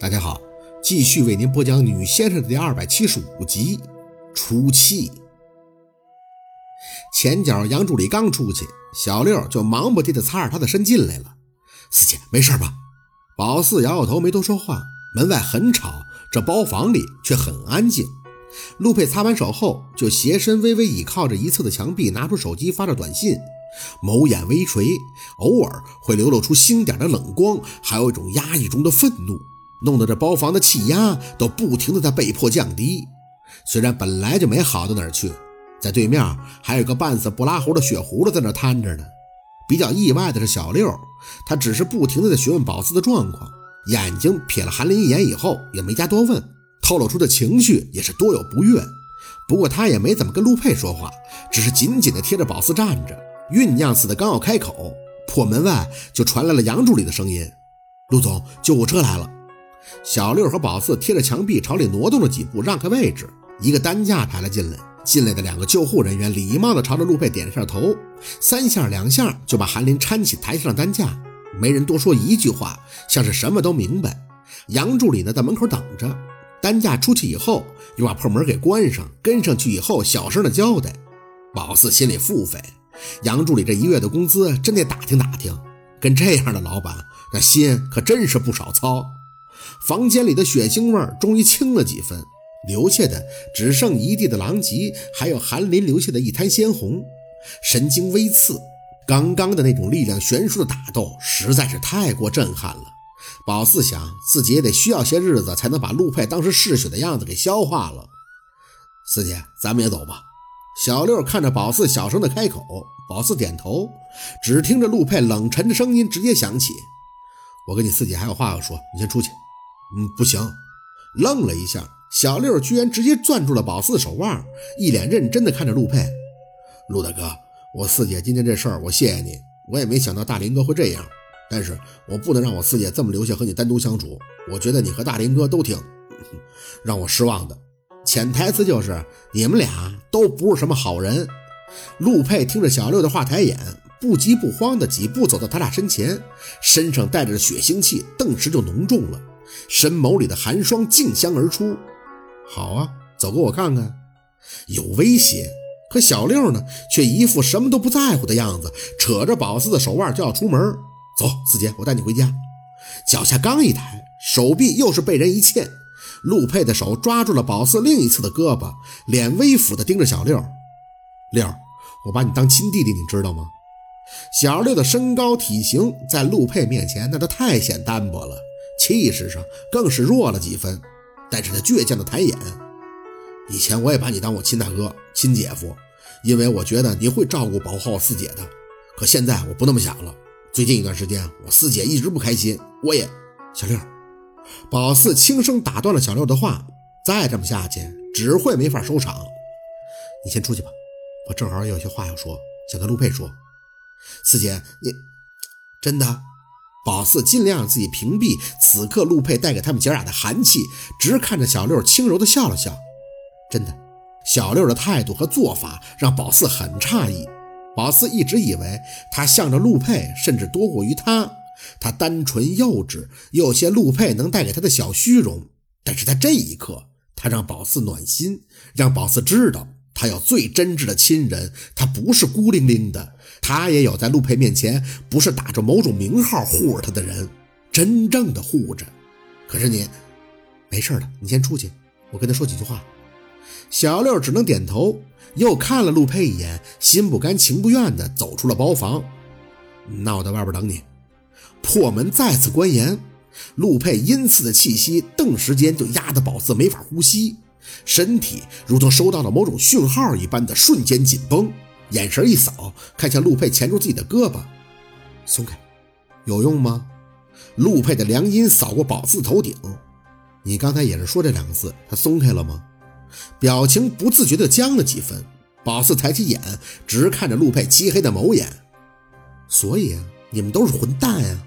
大家好，继续为您播讲《女先生》的第二百七十五集。出气，前脚杨助理刚出去，小六就忙不迭地擦着他的身进来了。四姐，没事吧？宝四摇摇头，没多说话。门外很吵，这包房里却很安静。陆佩擦完手后，就斜身微微倚靠着一侧的墙壁，拿出手机发着短信，眸眼微垂，偶尔会流露出星点的冷光，还有一种压抑中的愤怒。弄得这包房的气压都不停的在被迫降低，虽然本来就没好到哪儿去，在对面还有个半死不拉活的血葫芦在那瘫着呢。比较意外的是小六，他只是不停的在询问宝四的状况，眼睛瞥了韩林一眼以后也没加多问，透露出的情绪也是多有不悦。不过他也没怎么跟陆佩说话，只是紧紧的贴着宝四站着，酝酿似的刚要开口，破门外就传来了杨助理的声音：“陆总，救护车来了。”小六和宝四贴着墙壁朝里挪动了几步，让开位置。一个担架抬了进来，进来的两个救护人员礼貌地朝着陆佩点了下头，三下两下就把韩林搀起，抬上担架。没人多说一句话，像是什么都明白。杨助理呢，在门口等着。担架出去以后，又把破门给关上，跟上去以后，小声的交代。宝四心里腹诽：杨助理这一月的工资真得打听打听，跟这样的老板，那心可真是不少操。房间里的血腥味终于轻了几分，留下的只剩一地的狼藉，还有韩林留下的一滩鲜红。神经微刺，刚刚的那种力量悬殊的打斗实在是太过震撼了。宝四想自己也得需要些日子才能把陆佩当时嗜血的样子给消化了。四姐，咱们也走吧。小六看着宝四，小声的开口。宝四点头，只听着陆佩冷沉的声音直接响起：“我跟你四姐还有话要说，你先出去。”嗯，不行。愣了一下，小六居然直接攥住了宝四的手腕，一脸认真的看着陆佩。陆大哥，我四姐今天这事儿，我谢谢你。我也没想到大林哥会这样，但是我不能让我四姐这么留下和你单独相处。我觉得你和大林哥都挺 让我失望的。潜台词就是你们俩都不是什么好人。陆佩听着小六的话，抬眼，不急不慌的几步走到他俩身前，身上带着血腥气，顿时就浓重了。深眸里的寒霜竞相而出。好啊，走，给我看看。有威胁，可小六呢，却一副什么都不在乎的样子，扯着宝四的手腕就要出门。走，四姐，我带你回家。脚下刚一抬，手臂又是被人一牵。陆佩的手抓住了宝四另一侧的胳膊，脸微俯的盯着小六。六，我把你当亲弟弟，你知道吗？小六的身高体型在陆佩面前，那都太显单薄了。气势上更是弱了几分，但是他倔强的抬眼。以前我也把你当我亲大哥、亲姐夫，因为我觉得你会照顾保护好四姐的。可现在我不那么想了。最近一段时间，我四姐一直不开心，我也……小六，宝四轻声打断了小六的话。再这么下去，只会没法收场。你先出去吧，我正好有些话要说，想跟陆佩说。四姐，你真的？宝四尽量让自己屏蔽此刻陆佩带给他们姐俩的寒气，直看着小六，轻柔的笑了笑。真的，小六的态度和做法让宝四很诧异。宝四一直以为他向着陆佩，甚至多过于他。他单纯幼稚，有些陆佩能带给他的小虚荣。但是在这一刻，他让宝四暖心，让宝四知道。他有最真挚的亲人，他不是孤零零的，他也有在陆佩面前不是打着某种名号护着他的人，真正的护着。可是你没事的，你先出去，我跟他说几句话。小六只能点头，又看了陆佩一眼，心不甘情不愿的走出了包房。那我在外边等你。破门再次关严，陆佩阴刺的气息顿时间就压得宝四没法呼吸。身体如同收到了某种讯号一般的瞬间紧绷，眼神一扫，看向陆佩钳住自己的胳膊，松开，有用吗？陆佩的凉音扫过宝四头顶，你刚才也是说这两个字，他松开了吗？表情不自觉地僵了几分。宝四抬起眼，直看着陆佩漆黑的眸眼，所以啊，你们都是混蛋啊！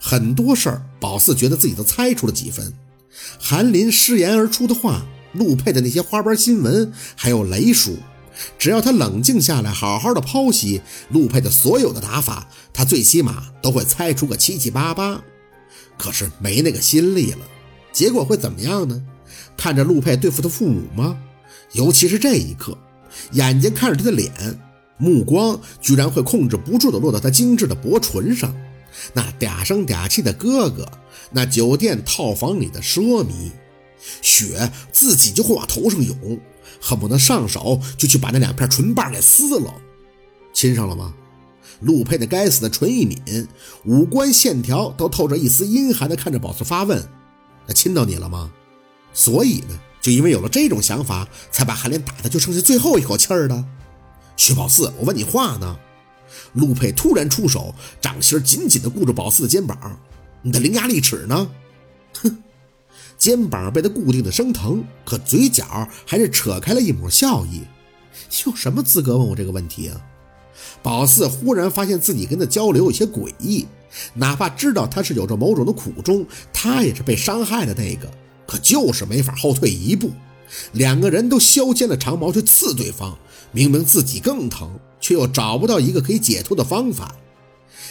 很多事儿，宝四觉得自己都猜出了几分。韩林失言而出的话。陆佩的那些花边新闻，还有雷叔，只要他冷静下来，好好的剖析陆佩的所有的打法，他最起码都会猜出个七七八八。可是没那个心力了。结果会怎么样呢？看着陆佩对付他父母吗？尤其是这一刻，眼睛看着他的脸，目光居然会控制不住的落到他精致的薄唇上，那嗲声嗲气的哥哥，那酒店套房里的奢靡，血自己就会往头上涌，恨不得上手就去把那两片唇瓣给撕了。亲上了吗？陆佩那该死的唇一抿，五官线条都透着一丝阴寒的看着宝四发问。那亲到你了吗？所以呢，就因为有了这种想法，才把韩莲打的就剩下最后一口气儿的。薛宝四，我问你话呢。陆佩突然出手，掌心紧紧地固住宝四的肩膀。你的伶牙俐齿呢？哼，肩膀被他固定的生疼，可嘴角还是扯开了一抹笑意。有什么资格问我这个问题啊？宝四忽然发现自己跟他交流有些诡异。哪怕知道他是有着某种的苦衷，他也是被伤害的那个，可就是没法后退一步。两个人都削尖了长矛去刺对方，明明自己更疼，却又找不到一个可以解脱的方法。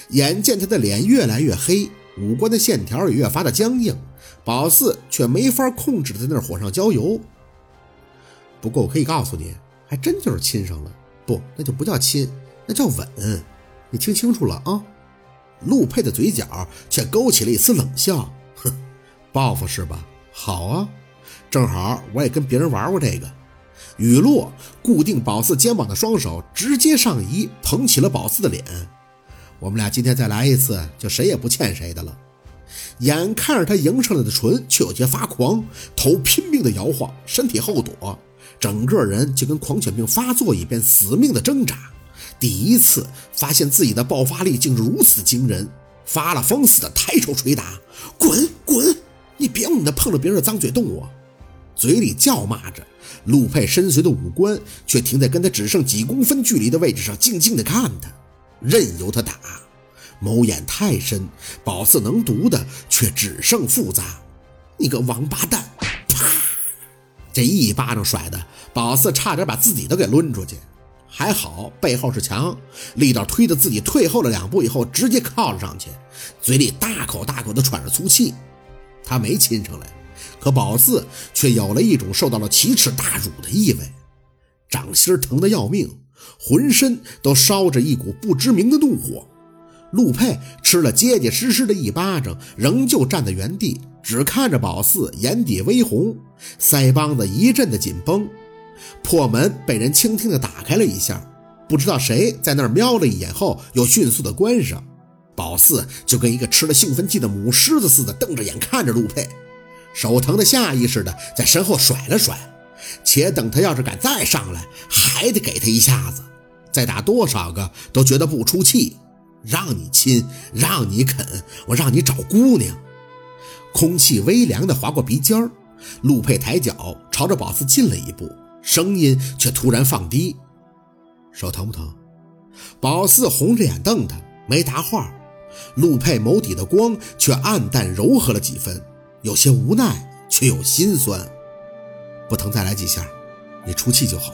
眼见他的脸越来越黑，五官的线条也越发的僵硬，宝四却没法控制的在那火上浇油。不过我可以告诉你，还真就是亲上了，不，那就不叫亲，那叫吻。你听清楚了啊！陆佩的嘴角却勾起了一丝冷笑，哼，报复是吧？好啊，正好我也跟别人玩过这个。雨落固定宝四肩膀的双手直接上移，捧起了宝四的脸。我们俩今天再来一次，就谁也不欠谁的了。眼看着他迎上来的唇，却有些发狂，头拼命的摇晃，身体后躲，整个人就跟狂犬病发作一般，死命的挣扎。第一次发现自己的爆发力竟如此惊人，发了疯似的抬手捶打，滚滚！你别用你那碰了别人的脏嘴动我！嘴里叫骂着，陆佩深邃的五官却停在跟他只剩几公分距离的位置上，静静的看他，任由他打。谋眼太深，宝四能读的却只剩复杂。你个王八蛋！啪！这一巴掌甩的，宝四差点把自己都给抡出去。还好背后是墙，力道推得自己退后了两步以后，直接靠了上去，嘴里大口大口的喘着粗气。他没亲上来，可宝四却有了一种受到了奇耻大辱的意味，掌心疼得要命，浑身都烧着一股不知名的怒火。陆佩吃了结结实实的一巴掌，仍旧站在原地，只看着宝四，眼底微红，腮帮子一阵的紧绷。破门被人轻轻地打开了一下，不知道谁在那儿瞄了一眼后，又迅速地关上。宝四就跟一个吃了兴奋剂的母狮子似的，瞪着眼看着陆佩，手疼的下意识的在身后甩了甩。且等他要是敢再上来，还得给他一下子，再打多少个都觉得不出气。让你亲，让你啃，我让你找姑娘。空气微凉的划过鼻尖儿，陆佩抬脚朝着宝四近了一步。声音却突然放低，手疼不疼？宝四红着眼瞪他，没答话。陆佩眸底的光却暗淡柔和了几分，有些无奈，却有心酸。不疼，再来几下，你出气就好。